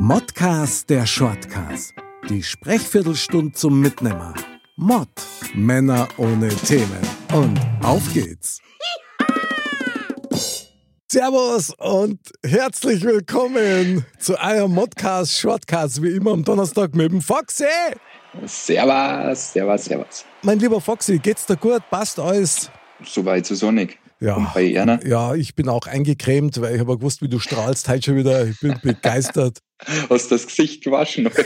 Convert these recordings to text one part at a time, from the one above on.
Modcast der Shortcast. Die Sprechviertelstunde zum Mitnehmer. Mod. Männer ohne Themen. Und auf geht's. Servus und herzlich willkommen zu eurem Modcast Shortcast, wie immer am Donnerstag mit dem Foxy. Servus, servus, servus. Mein lieber Foxy, geht's dir gut? Passt alles? Soweit so sonnig. Ja, bei Erna? ja, ich bin auch eingecremt, weil ich habe gewusst, wie du strahlst heute schon wieder. Ich bin begeistert. Hast das Gesicht gewaschen?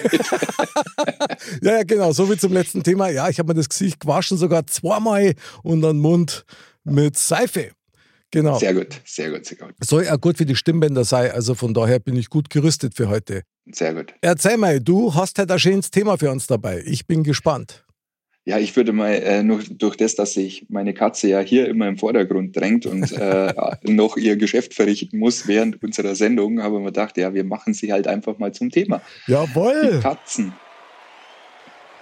Ja, ja, genau, so wie zum letzten Thema. Ja, ich habe mir das Gesicht gewaschen, sogar zweimal und den Mund mit Seife. Genau. Sehr gut, sehr gut, sehr gut. Soll ja gut für die Stimmbänder sein, also von daher bin ich gut gerüstet für heute. Sehr gut. Erzähl mal, du hast heute ein schönes Thema für uns dabei. Ich bin gespannt. Ja, ich würde mal äh, nur durch das, dass sich meine Katze ja hier immer im Vordergrund drängt und äh, noch ihr Geschäft verrichten muss während unserer Sendung, habe ich mir gedacht, ja, wir machen sie halt einfach mal zum Thema. Die Jawohl! Katzen.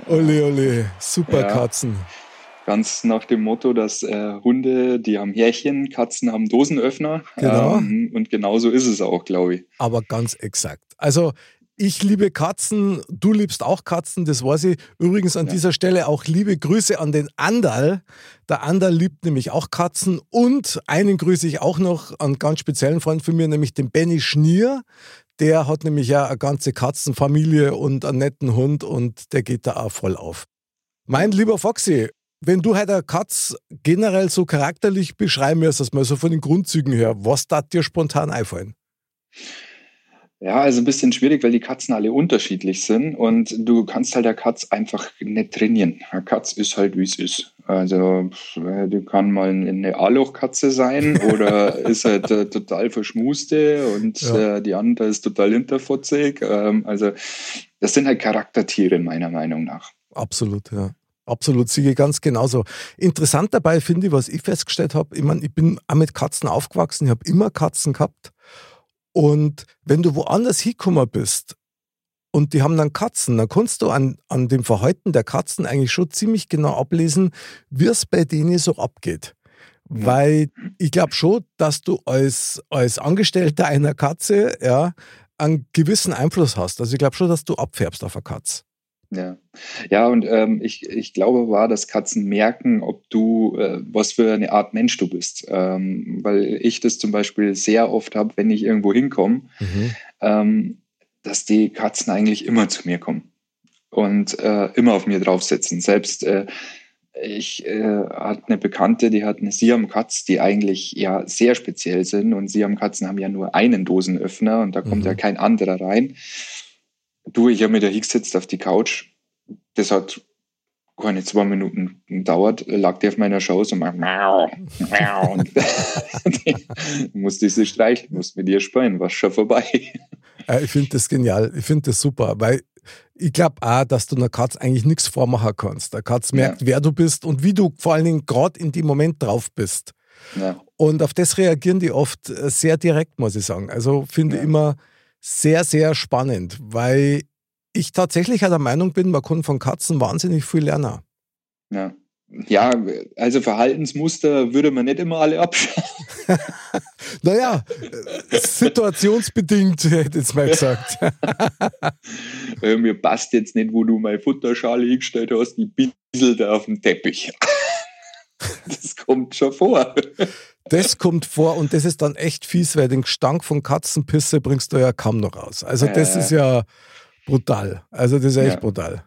Ole, ole, super Ja. Katzen. Ganz nach dem Motto, dass äh, Hunde, die haben Härchen, Katzen haben Dosenöffner. Genau. Ähm, und genauso ist es auch, glaube ich. aber ganz exakt. Also ich liebe Katzen, du liebst auch Katzen, das weiß ich. Übrigens an Ja. dieser Stelle auch liebe Grüße an den Andal. Der Andal liebt nämlich auch Katzen und einen grüße ich auch noch an einen ganz speziellen Freund von mir, nämlich den Benny Schnier. Der hat nämlich ja eine ganze Katzenfamilie und einen netten Hund und der geht da auch voll auf. Mein lieber Foxy, wenn du heute eine Katz generell so charakterlich beschreiben müsstest, mal so von den Grundzügen her, was da dir spontan einfallen? Ja, also ein bisschen schwierig, weil die Katzen alle unterschiedlich sind und du kannst halt der Katz einfach nicht trainieren. Eine Katz ist halt, wie es ist. Also die kann mal eine A-Loch-Katze sein oder ist halt äh, total verschmuste und Ja. äh, die andere ist total hinterfotzig. Ähm, also das sind halt Charaktertiere meiner Meinung nach. Absolut, ja. Absolut, ich ganz genauso. Interessant dabei finde ich, was ich festgestellt habe, ich meine, ich bin auch mit Katzen aufgewachsen, ich habe immer Katzen gehabt. Und wenn du woanders hingekommen bist und die haben dann Katzen, dann kannst du an, an dem Verhalten der Katzen eigentlich schon ziemlich genau ablesen, wie es bei denen so abgeht. Ja. Weil ich glaube schon, dass du als, als Angestellter einer Katze ja, einen gewissen Einfluss hast. Also ich glaube schon, dass du abfärbst auf eine Katze. Ja, ja und ähm, ich, ich glaube war, dass Katzen merken, ob du, äh, was für eine Art Mensch du bist. Ähm, weil ich das zum Beispiel sehr oft habe, wenn ich irgendwo hinkomme, ähm, dass die Katzen eigentlich immer zu mir kommen und äh, immer auf mir draufsitzen. Selbst äh, ich äh, hatte eine Bekannte, die hat eine Siam-Katz, die eigentlich ja sehr speziell sind und Siam-Katzen haben ja nur einen Dosenöffner und da kommt Mhm. ja kein anderer rein. Du, ich habe mit der hingesetzt auf die Couch. Das hat keine zwei Minuten gedauert, lag die auf meiner Schoß und macht miau, miau. Und musste ich sie streicheln, musste mit ihr spielen, war schon vorbei. Ich finde das genial. Ich finde das super, weil ich glaube auch, dass du einer Katze eigentlich nichts vormachen kannst. Der Katze merkt, wer du bist und wie du vor allen Dingen gerade in dem Moment drauf bist. Ja, Und auf das reagieren die oft äh, sehr direkt, muss ich sagen. Also finde ich Ja. immer sehr, sehr spannend, weil ich tatsächlich auch der Meinung bin, man kann von Katzen wahnsinnig viel lernen. ja. Ja, also Verhaltensmuster würde man nicht immer alle abschauen. Naja, situationsbedingt, hätte ich jetzt mal gesagt. Äh, Mir passt jetzt nicht, wo du meine Futterschale hingestellt hast, die bisselt da auf dem Teppich. Das kommt schon vor. Das kommt vor und das ist dann echt fies, weil den Gestank von Katzenpisse bringst du ja kaum noch raus. Also das Äh. ist ja brutal. Also das ist echt Ja. brutal.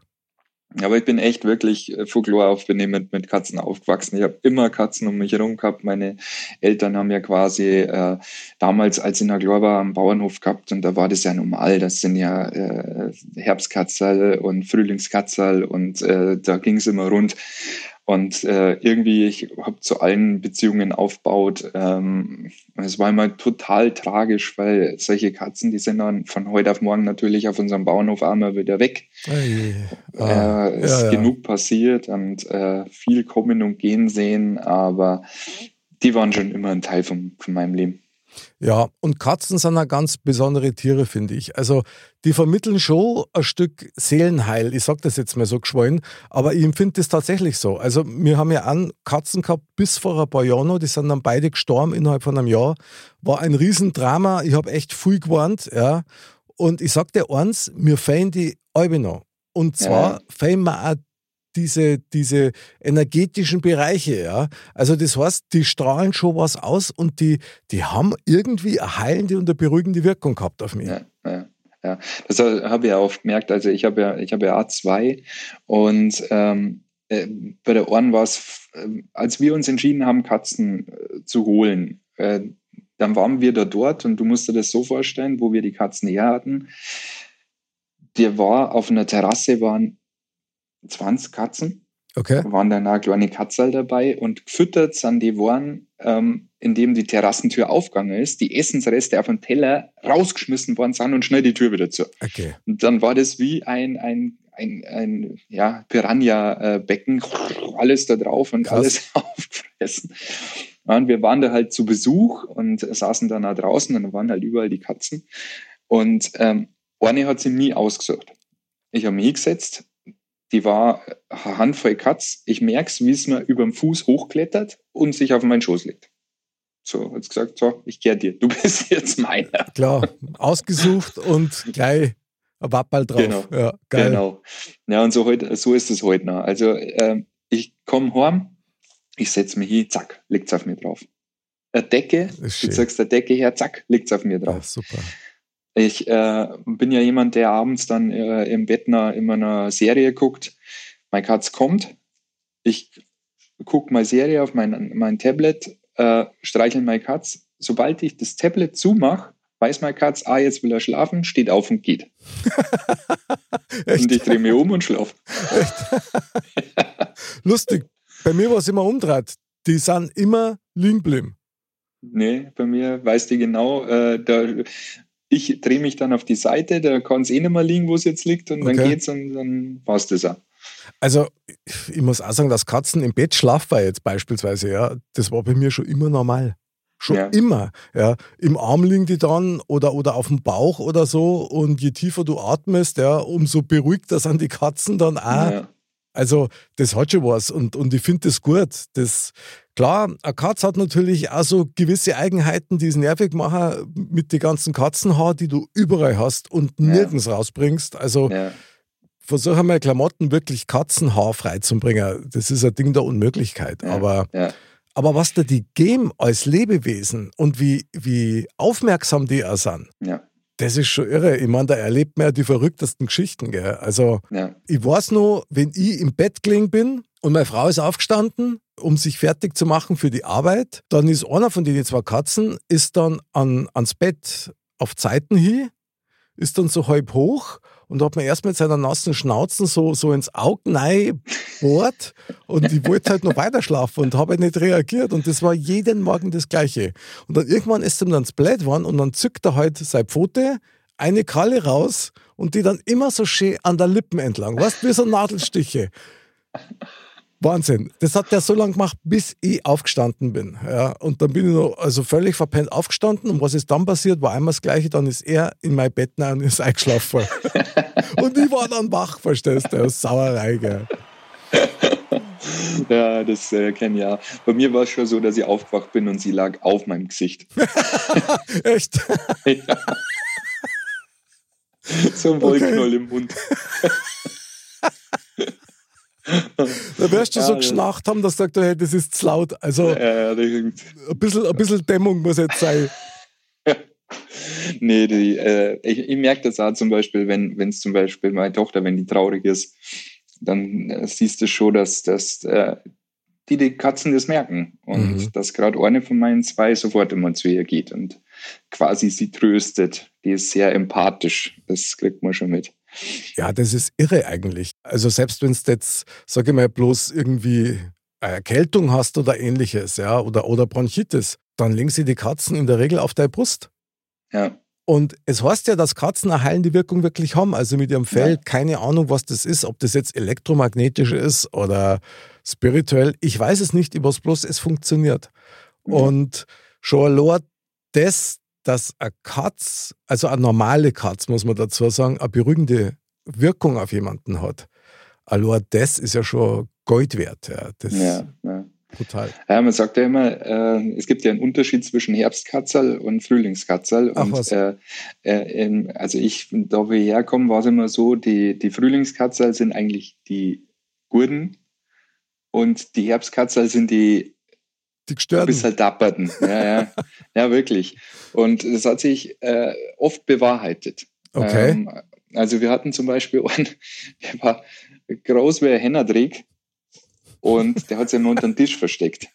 Aber ich bin echt wirklich äh, von Klar auf bin ich mit, Katzen aufgewachsen. Ich habe immer Katzen um mich herum gehabt. Meine Eltern haben ja quasi äh, damals, als ich noch klar war, am Bauernhof gehabt und da war das ja normal. Das sind ja äh, Herbstkatzel und Frühlingskatzel und äh, da ging es immer rund. Und äh, irgendwie, ich habe zu allen Beziehungen aufgebaut. Ähm, es war immer total tragisch, weil solche Katzen, die sind dann von heute auf morgen natürlich auf unserem Bauernhof einmal wieder weg. Ei, ah, Äh, ist ja, ja. genug passiert und äh, viel kommen und gehen sehen, aber die waren schon immer ein Teil von, von meinem Leben. Ja, und Katzen sind auch ganz besondere Tiere, finde ich. Also, die vermitteln schon ein Stück Seelenheil. Ich sage das jetzt mal so geschwollen, aber ich empfinde das tatsächlich so. Also, wir haben ja an Katzen gehabt bis vor ein paar Jahren noch, die sind dann beide gestorben innerhalb von einem Jahr. War ein Riesendrama. Ich habe echt viel gewarnt, ja. Und ich sag dir eins, mir fehlen die Albe noch. Und zwar ja. fehlen mir auch diese, diese energetischen Bereiche, ja. Also das heißt, die strahlen schon was aus und die, die haben irgendwie eine heilende und eine beruhigende Wirkung gehabt auf mich. Ja, ja. Ja, das habe ich ja oft gemerkt. Also ich habe ja, ich habe ja A2 und ähm, äh, bei der Ohren war es, äh, als wir uns entschieden haben, Katzen äh, zu holen, äh, dann waren wir da dort und du musst dir das so vorstellen, wo wir die Katzen her hatten. Der war auf einer Terrasse, waren 20 Katzen. Okay. Waren da eine kleine Katzel dabei und gefüttert sind die waren, ähm, indem die Terrassentür aufgegangen ist, die Essensreste auf den Teller rausgeschmissen worden sind und schnell die Tür wieder zu. Okay. Und dann war das wie ein, ein, ein, ein ja, Piranha-Becken, alles da drauf und Krass. alles aufgefressen. und wir waren da halt zu Besuch und saßen dann da draußen und da waren halt überall die Katzen. Und ähm, eine hat sie nie ausgesucht. Ich habe mich hingesetzt, die war Handvoll Katz. Ich merke es, wie es mir über dem Fuß hochklettert und sich auf meinen Schoß legt. So, hat gesagt, so, ich gehe dir, du bist jetzt meiner. Klar, ausgesucht und gleich ein Wappal drauf. Genau. Ja, geil. Genau. Ja, und so, heute, so ist es heute noch. Also, äh, ich komme heim, ich setze mich hin, zack, liegt es auf mir drauf. Eine Decke, du sagst der Decke her, zack, liegt es auf mir drauf. Ja, super. Ich äh, bin ja jemand, der abends dann äh, im Bett immer eine Serie guckt. Mein Katz kommt, ich gucke mal Serie auf mein, mein Tablet, äh, streichel mein Katz. Sobald ich das Tablet zumache, weiß mein Katz, ah, jetzt will er schlafen, steht auf und geht. und ich drehe mich um und schlafe. Lustig. Bei mir war es immer umdreht. Die sind immer liegen geblieben. Nee, bei mir weiß die genau, äh, da, ich drehe mich dann auf die Seite, da kann es eh nicht mehr liegen, wo es jetzt liegt, und okay. dann geht's und dann passt es auch. Also, ich muss auch sagen, dass Katzen im Bett schlafen jetzt beispielsweise, ja, das war bei mir schon immer normal. Schon ja. immer. Ja. Im Arm liegen die dann oder, oder auf dem Bauch oder so. Und je tiefer du atmest, ja, umso beruhigter sind die Katzen dann auch. Ja. Also, das hat schon was und, und ich finde das gut. Das, klar, eine Katze hat natürlich auch so gewisse Eigenheiten, die es nervig machen mit den ganzen Katzenhaar, die du überall hast und nirgends ja. rausbringst. Also, ja. versuche einmal Klamotten wirklich katzenhaarfrei zu bringen. Das ist ein Ding der Unmöglichkeit. Ja. Aber, aber was da die geben als Lebewesen und wie, wie aufmerksam die auch sind. Das ist schon irre. Ich meine, da erlebt man ja die verrücktesten Geschichten. Gell? Also, ja. ich weiß noch, wenn ich im Bett gelegen bin und meine Frau ist aufgestanden, um sich fertig zu machen für die Arbeit, dann ist einer von den zwei Katzen, ist dann an, ans Bett auf Zeiten hin, ist dann so halb hoch und hat mir erst mit seiner nassen Schnauzen so, so ins Auge bohrt und ich wollte halt noch weiter schlafen und habe nicht reagiert und das war jeden Morgen das Gleiche. Und dann irgendwann ist ihm dann Blät geworden und dann zückt er halt seine Pfote, eine Kralle raus und die dann immer so schön an der Lippen entlang, weißt wie so Nadelstiche. Wahnsinn. Das hat der so lange gemacht, bis ich aufgestanden bin. Ja, und dann bin ich noch also völlig verpennt aufgestanden. Und was ist dann passiert, war einmal das Gleiche. Dann ist er in mein Bett und ist eingeschlafen. und ich war dann wach, verstehst du? Sauerei, gell. Ja, das äh, kenne ich ja. Bei mir war es schon so, dass ich aufgewacht bin und sie lag auf meinem Gesicht. Echt? ja. So ein Wollknoll okay. im Mund. Da wirst du ja, so geschnarcht haben, dass du sagst, hey, das ist zu laut. Also ja, ein, bisschen, ein bisschen Dämmung muss jetzt sein. nee, die, äh, ich, ich merke das auch zum Beispiel, wenn es zum Beispiel meine Tochter, wenn die traurig ist, dann äh, siehst du schon, dass, dass äh, die, die Katzen das merken. Und mhm. dass gerade eine von meinen zwei sofort immer zu ihr geht und quasi sie tröstet. Die ist sehr empathisch. Das kriegt man schon mit. Ja, das ist irre eigentlich. Also selbst wenn es jetzt, sage ich mal, bloß irgendwie Erkältung hast oder ähnliches, ja, oder, oder Bronchitis, dann legen sie die Katzen in der Regel auf deine Brust. Ja. Und es heißt ja, dass Katzen eine heilende Wirkung wirklich haben. Also mit ihrem Fell, ja. keine Ahnung, was das ist, ob das jetzt elektromagnetisch ist oder spirituell. Ich weiß es nicht, ich weiß bloß, es funktioniert. Mhm. Und schon allein das, dass eine Katz, also eine normale Katz, muss man dazu sagen, eine beruhigende Wirkung auf jemanden hat. Allein das ist ja schon Gold wert. Ja, das ja, ja. Total. Ja, man sagt ja immer, äh, es gibt ja einen Unterschied zwischen Herbstkatzel und Frühlingskatzel. Ach, und was? äh, äh, in, also ich, da wo ich herkomme, war es immer so, die, die Frühlingskatzel sind eigentlich die Gurden und die Herbstkatzel sind die Die gestörten. bisschen dapperten. Ja, ja. ja, wirklich. Und das hat sich äh, oft bewahrheitet. Okay. Ähm, also wir hatten zum Beispiel einen, der war groß wie ein Hennerdreck und der hat sich immer unter den Tisch versteckt.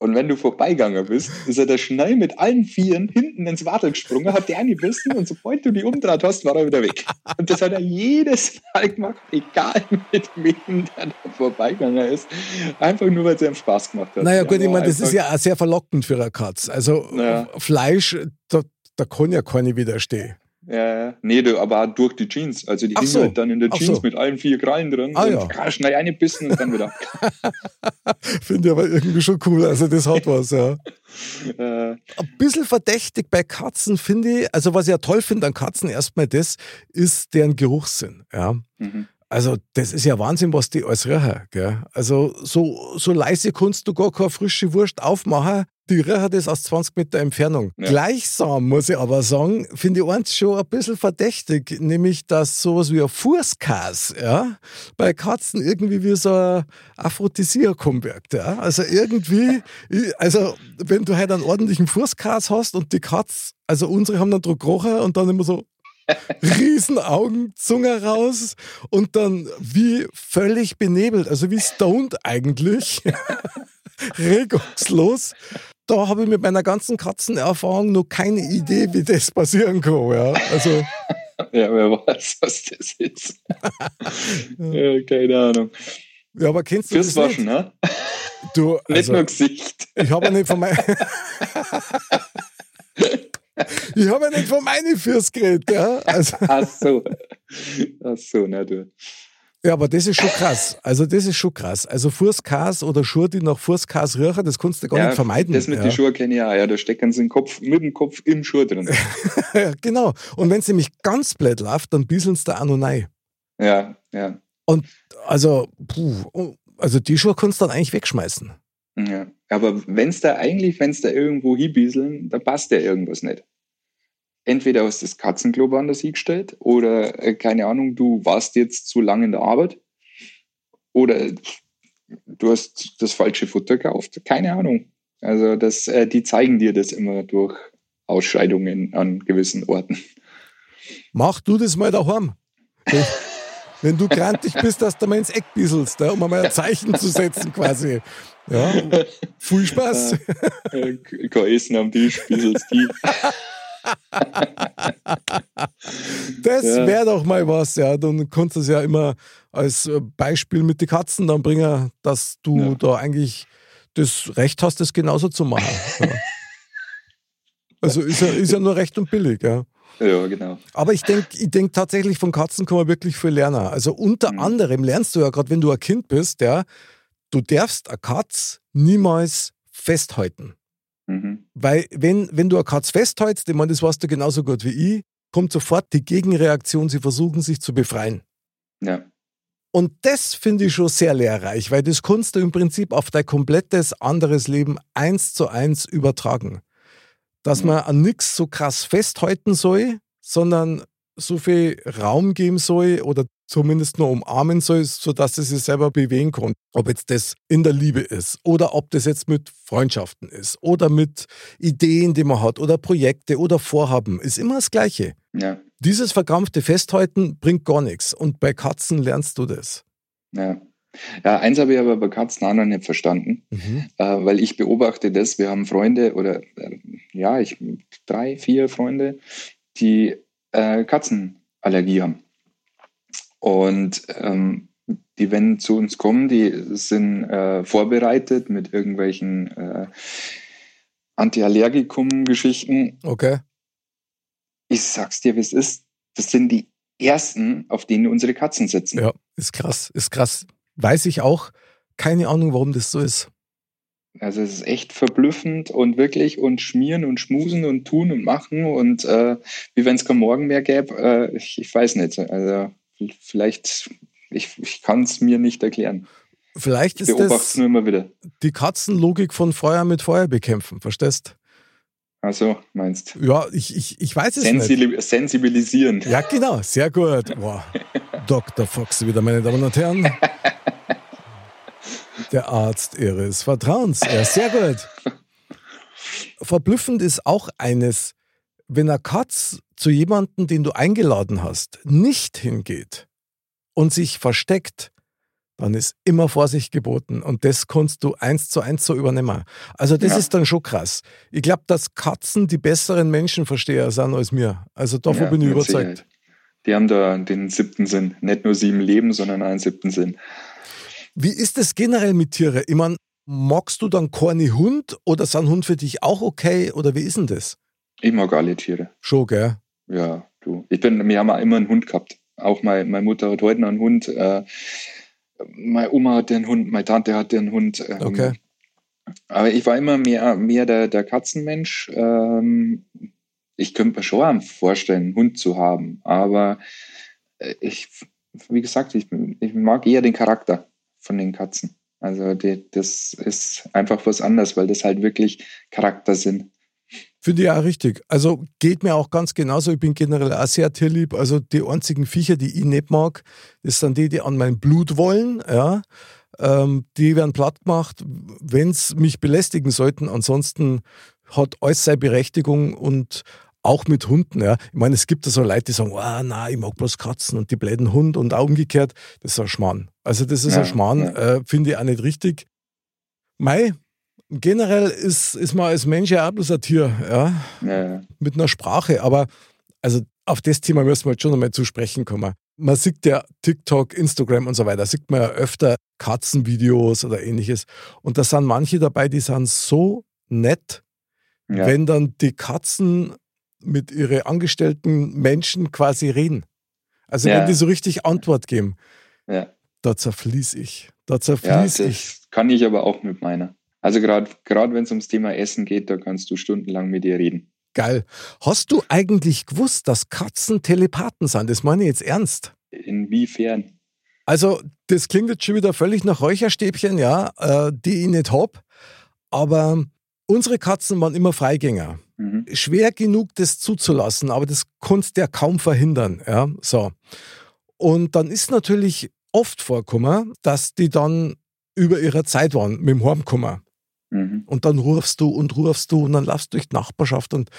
Und wenn du vorbeigegangen bist, ist er da schnell mit allen Vieren hinten ins Wattel gesprungen, hat die angebissen und sobald du die umdraht hast, war er wieder weg. Und das hat er jedes Mal gemacht, egal mit wem der da vorbeigegangen ist. Einfach nur, weil es ihm Spaß gemacht hat. Naja, gut, ich meine, das ist ja auch sehr verlockend für eine Katz. Also Ja. Fleisch, da, da kann ja keine widerstehen. Ja, nee, du, aber durch die Jeans. Also die Ach hingen so. halt dann in der Ach Jeans so. mit allen vier Krallen drin. Ah, und ja. ah, schnell eingebissen und dann wieder. Finde ich aber irgendwie schon cool. Also das hat was, ja. äh, Ein bisschen verdächtig bei Katzen finde ich, also was ich ja toll finde an Katzen erstmal das, ist deren Geruchssinn. Ja. mhm. Also das ist ja Wahnsinn, was die alles riechen. Gell? Also so, so leise kannst du gar keine frische Wurst aufmachen. Die riechen das aus 20 Meter Entfernung. Ja. Gleichsam muss ich aber sagen, finde ich eins schon ein bisschen verdächtig, nämlich dass sowas wie ein Fußkas ja, bei Katzen irgendwie wie so ein Aphrodisiakum wirkt. Ja? Also irgendwie, also wenn du halt einen ordentlichen Fußkas hast und die Katz, also unsere haben dann drauf gerochen und dann immer so Riesenaugen, Zunge raus und dann wie völlig benebelt, also wie stoned eigentlich, regungslos. Da habe ich mit meiner ganzen Katzenerfahrung noch keine Idee, wie das passieren kann. Ja. Also, Ja, wer weiß, was das ist. ja, keine Ahnung. ja, aber kennst du Fürs das Waschen, nicht? ne? Du, Nicht also, nur Gesicht. ich habe ja nicht von meinen... ich habe ja nicht von meinen Fürs geredet. Ja. Also, Ach so. Ach so, na du. Ja, aber das ist schon krass. Also das ist schon krass. Also Fußkas oder Schuhe, die nach Fußkas riechen, das kannst du gar Ja, nicht vermeiden. Das mit ja. den Schuhen kenne ich auch. Ja, da stecken sie den Kopf, mit dem Kopf im Schuh drin. genau. Und wenn es nämlich ganz blöd läuft, dann bieseln sie da auch noch rein. Ja, ja. Und also, puh, also die Schuhe kannst du dann eigentlich wegschmeißen. Ja, aber wenn es da eigentlich, wenn es da irgendwo hinbieseln, da passt ja irgendwas nicht. Entweder hast du das Katzenklo woanders hingestellt oder, äh, keine Ahnung, du warst jetzt zu lange in der Arbeit oder du hast das falsche Futter gekauft. Keine Ahnung. Also das, äh, die zeigen dir das immer durch Ausscheidungen an gewissen Orten. Mach du das mal daheim. Wenn- Wenn du grantig bist, dass du mal ins Eck bieselst, um mal ein Zeichen zu setzen quasi. Ja, viel Spaß. Äh, Kein Essen am Tisch, bieselst die. Das wäre doch mal was, ja. Dann kannst du es ja immer als äh, Beispiel mit den Katzen dann bringen, dass du Ja. da eigentlich das Recht hast, das genauso zu machen. Ja. Also ist ja, ist ja nur recht und billig, ja. Ja, genau. Aber ich denke ich denk tatsächlich, von Katzen kann man wirklich viel lernen. Also unter Mhm. anderem lernst du ja gerade, wenn du ein Kind bist, ja, du darfst eine Katz niemals festhalten. Mhm. Weil wenn, wenn du eine Katz festhältst, ich meine, das weißt du genauso gut wie ich, kommt sofort die Gegenreaktion, sie versuchen sich zu befreien. Ja. Und das finde ich schon sehr lehrreich, weil das kannst du im Prinzip auf dein komplettes anderes Leben eins zu eins übertragen. Dass Mhm. man an nichts so krass festhalten soll, sondern so viel Raum geben soll oder zumindest nur umarmen soll, sodass es sich selber bewegen kann. Ob jetzt das in der Liebe ist oder ob das jetzt mit Freundschaften ist oder mit Ideen, die man hat oder Projekte oder Vorhaben, ist immer das Gleiche. Ja. Dieses verkrampfte Festhalten bringt gar nichts. Und bei Katzen lernst du das. Ja. Ja, eins habe ich aber bei Katzen auch noch nicht verstanden, äh, weil ich beobachte das. Wir haben Freunde oder äh, ja, ich drei, vier Freunde, die äh, Katzenallergie haben. Und ähm, die, wenn zu uns kommen, die sind äh, vorbereitet mit irgendwelchen äh, Antiallergikum-Geschichten. Okay. Ich sag's dir, wie es ist. Das sind die ersten, auf denen unsere Katzen sitzen. Ja, ist krass, ist krass. Weiß ich auch. Keine Ahnung, warum das so ist. Also es ist echt verblüffend und wirklich und schmieren und schmusen und tun und machen und äh, wie wenn es kein Morgen mehr gäbe, äh, ich, ich weiß nicht. Also vielleicht, ich, ich kann es mir nicht erklären. Vielleicht ist das nur immer wieder. die Katzenlogik von Feuer mit Feuer bekämpfen, verstehst? Also meinst Ja, ich, ich, ich weiß es Sensibil nicht. Sensibilisieren. Ja, genau, sehr gut. Boah. Dr. Fox wieder, meine Damen und Herren. Der Arzt Ihres Vertrauens. Ja, sehr gut. Verblüffend ist auch eines, wenn eine Katz zu jemandem, den du eingeladen hast, nicht hingeht und sich versteckt, dann ist immer Vorsicht geboten. Und das kannst du eins zu eins so übernehmen. Also das Ja. ist dann schon krass. Ich glaube, dass Katzen die besseren Menschenversteher sind als mir. Also davon Ja, bin ich überzeugt. Sicherheit. Die haben da den siebten Sinn. Nicht nur sieben Leben, sondern einen siebten Sinn. Wie ist es generell mit Tieren? Ich meine, magst du dann keine Hund oder sind Hund für dich auch okay? Oder wie ist denn das? Ich mag alle Tiere. Schon, gell? Ja, du. Ich bin, wir haben immer einen Hund gehabt. Auch mein, meine Mutter hat heute noch einen Hund. Äh, meine Oma hatte einen Hund, meine Tante hatte einen Hund. Ähm, Okay. Aber ich war immer mehr, mehr der, der Katzenmensch. Ähm, ich könnte mir schon vorstellen, einen Hund zu haben. Aber äh, ich, wie gesagt, ich, ich mag eher den Charakter von den Katzen. Also die, das ist einfach was anderes, weil das halt wirklich Charakter sind. Finde ich auch richtig. Also geht mir auch ganz genauso. Ich bin generell auch sehr tierlieb. Also die einzigen Viecher, die ich nicht mag, das sind die, die an mein Blut wollen. Ja. Ähm, die werden platt gemacht, wenn es mich belästigen sollten. Ansonsten hat alles seine Berechtigung und auch mit Hunden. Ja. Ich meine, es gibt da so Leute, die sagen, oh, nein, ich mag bloß Katzen und die bläden Hund und auch umgekehrt. Das ist ein Schmarrn. Also das ist Ja, ein Schmarrn, ja. äh, finde ich auch nicht richtig. Mei, generell ist, ist man als Mensch ja auch bloß ein Tier. Ja Ja, mit einer Sprache, aber also auf das Thema müssen wir jetzt schon einmal zu sprechen kommen. Man sieht ja TikTok, Instagram und so weiter, sieht man ja öfter Katzenvideos oder ähnliches. Und da sind manche dabei, die sind so nett, ja. wenn dann die Katzen mit ihren angestellten Menschen quasi reden. Also Ja. wenn die so richtig Antwort geben, ja. da zerfließ ich. Da zerfließ ich. das kann ich aber auch mit meiner. Also gerade gerade wenn es ums Thema Essen geht, da kannst du stundenlang mit ihr reden. Geil. Hast du eigentlich gewusst, dass Katzen Telepathen sind? Das meine ich jetzt ernst. Inwiefern? Also, das klingt jetzt schon wieder völlig nach Räucherstäbchen, ja, äh, die ich nicht hab. Aber unsere Katzen waren immer Freigänger. Mhm. Schwer genug, das zuzulassen, aber das konntest du ja kaum verhindern. Ja, so. Und dann ist natürlich oft vorgekommen, dass die dann über ihrer Zeit waren mit dem Heimkommen. Mhm. Und dann rufst du und rufst du und dann laufst du durch die Nachbarschaft und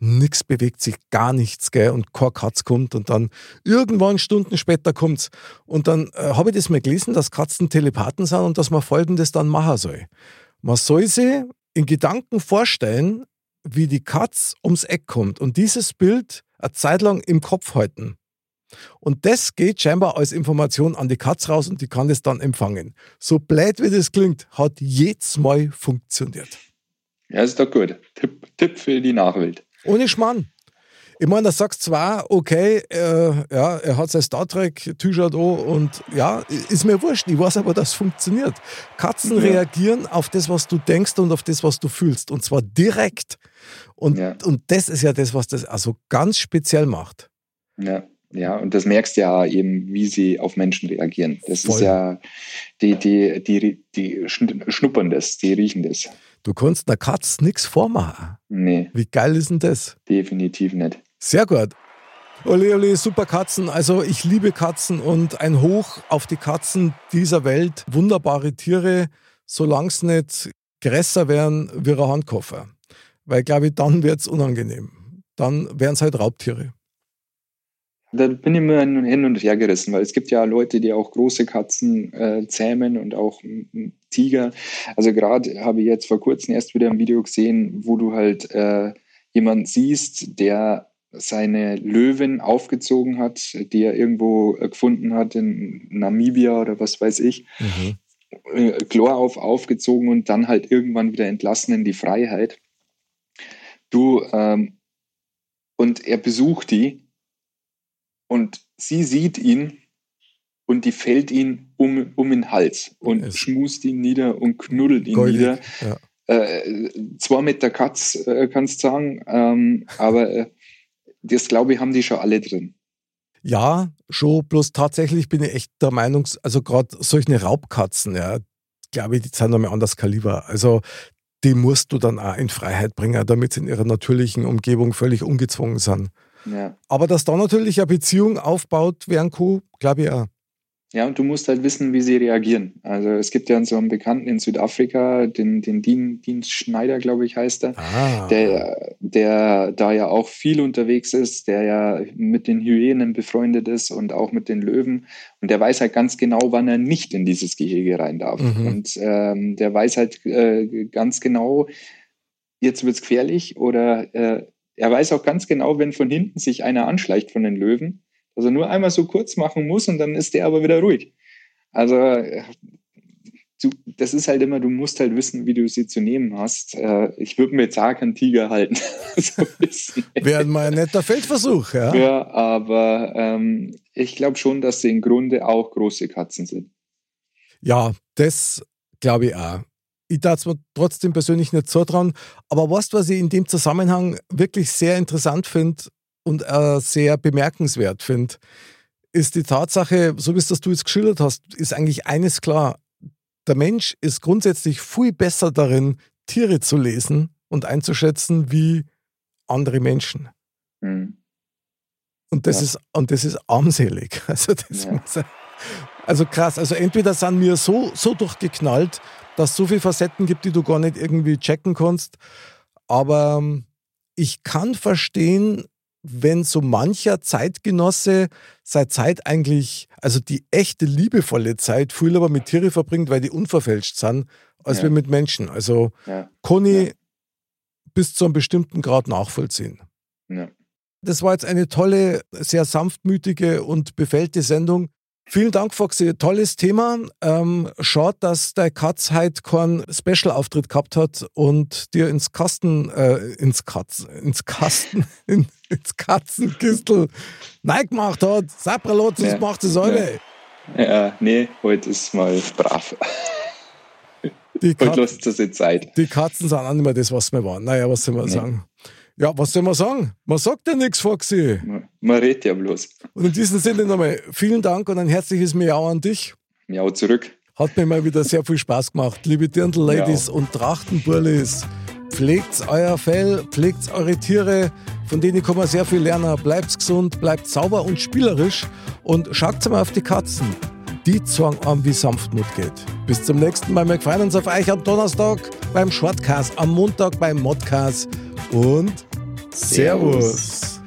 nichts bewegt sich, gar nichts, gell? Und kein Katz kommt und dann irgendwann Stunden später kommt's. Und dann äh, habe ich das mal gelesen, dass Katzen Telepathen sind und dass man folgendes dann machen soll. Man soll sich in Gedanken vorstellen, wie die Katz ums Eck kommt und dieses Bild eine Zeit lang im Kopf halten. Und das geht scheinbar als Information an die Katz raus und die kann das dann empfangen. So blöd wie das klingt, hat jedes Mal funktioniert. Ja, ist doch gut. Tipp, Tipp für die Nachwelt. Ohne Schmarrn. Ich meine, da sagst zwar, okay, äh, ja, er hat sein Star Trek-T-Shirt an und ja, ist mir wurscht. Ich weiß aber, dass es funktioniert. Katzen Ja. reagieren auf das, was du denkst und auf das, was du fühlst. Und zwar direkt. Und, Ja. und das ist ja das, was das also ganz speziell macht. Ja. Ja, und das merkst du ja eben, wie sie auf Menschen reagieren. Das Voll. ist ja, die, die, die, die schn- schnuppern das, die riechen das. Du kannst einer Katz nichts vormachen. Nee, Wie geil ist denn das? definitiv nicht. Sehr gut. Ole, ole, super Katzen. Also ich liebe Katzen und ein Hoch auf die Katzen dieser Welt. Wunderbare Tiere, solange es nicht größer wären wie ein Handkoffer. Weil, glaube ich, dann wird es unangenehm. Dann wären es halt Raubtiere. Da bin ich immer hin und her gerissen, weil es gibt ja Leute, die auch große Katzen äh, zähmen und auch Tiger. Also gerade habe ich jetzt vor kurzem erst wieder ein Video gesehen, wo du halt äh, jemanden siehst, der seine Löwin aufgezogen hat, die er irgendwo äh, gefunden hat in Namibia oder was weiß ich, äh, Chlor auf aufgezogen und dann halt irgendwann wieder entlassen in die Freiheit. Du, ähm, und er besucht die und sie sieht ihn und die fällt ihn um, um den Hals und Es- schmust ihn nieder und knuddelt ihn Goldig. nieder. Ja. Äh, zwar mit der Katz, äh, kannst du sagen, ähm, aber äh, das glaube ich, haben die schon alle drin. Ja, schon, bloß tatsächlich bin ich echt der Meinung, also gerade solche Raubkatzen, ja, glaube ich, die sind nochmal anders Kaliber. Also die musst du dann auch in Freiheit bringen, damit sie in ihrer natürlichen Umgebung völlig ungezwungen sind. Ja. Aber dass da natürlich eine Beziehung aufbaut werden kann, glaube ich auch. Ja, und du musst halt wissen, wie sie reagieren. Also es gibt ja so einen Bekannten in Südafrika, den, den Dean, Dean Schneider, glaube ich, heißt er, ah. der, der da ja auch viel unterwegs ist, der ja mit den Hyänen befreundet ist und auch mit den Löwen. Und der weiß halt ganz genau, wann er nicht in dieses Gehege rein darf. Mhm. Und ähm, der weiß halt äh, ganz genau, jetzt wird's gefährlich oder äh, er weiß auch ganz genau, wenn von hinten sich einer anschleicht von den Löwen, also nur einmal so kurz machen muss und dann ist der aber wieder ruhig. Also du, das ist halt immer, du musst halt wissen, wie du sie zu nehmen hast. Äh, ich würde mir jetzt auch keinen Tiger halten. so Wäre mal ein netter Feldversuch, ja. Ja, aber ähm, ich glaube schon, dass sie im Grunde auch große Katzen sind. Ja, das glaube ich auch. Ich darf es mir trotzdem persönlich nicht zutrauen. Aber was, was ich in dem Zusammenhang wirklich sehr interessant finde, und äh, sehr bemerkenswert finde, ist die Tatsache, so wie es das du jetzt geschildert hast, ist eigentlich eines klar. Der Mensch ist grundsätzlich viel besser darin, Tiere zu lesen und einzuschätzen wie andere Menschen. Mhm. Und das, ja. ist, und das ist armselig. Also, das ja. muss, also krass. Also entweder sind wir so, so durchgeknallt, dass es so viele Facetten gibt, die du gar nicht irgendwie checken kannst. Aber ähm, ich kann verstehen, wenn so mancher Zeitgenosse seit Zeit eigentlich, also die echte liebevolle Zeit, viel aber mit Tiere verbringt, weil die unverfälscht sind, als ja. wir mit Menschen. Also ja. Conny ja. bis zu einem bestimmten Grad nachvollziehen. Ja. Das war jetzt eine tolle, sehr sanftmütige und befällte Sendung. Vielen Dank, Foxy. Tolles Thema. Ähm, schade, dass der Katz heute keinen Special-Auftritt gehabt hat und dir ins Kasten, äh, ins Katz, ins Kasten, in, ins Katzenkistel nein gemacht hat. Sapralot, ja, macht es alle. Ja. ja, nee, heute ist mal brav. Die heute lässt es Zeit. Die Katzen sind auch nicht mehr das, was wir waren. Naja, was soll man nee. sagen? Ja, was soll man sagen? Man sagt ja nichts, Foxy. Man, man redet ja bloß. Und in diesem Sinne nochmal vielen Dank und ein herzliches Miau an dich. Miau zurück. Hat mir mal wieder sehr viel Spaß gemacht. Liebe Dirndl-Ladies und Trachtenburlis, pflegt euer Fell, pflegt eure Tiere, von denen kann man sehr viel lernen. Bleibt gesund, bleibt sauber und spielerisch und schaut mal auf die Katzen. Die zeigen an, wie Sanftmut geht. Bis zum nächsten Mal. Wir freuen uns auf euch am Donnerstag beim Shortcast, am Montag beim Modcast und Servus.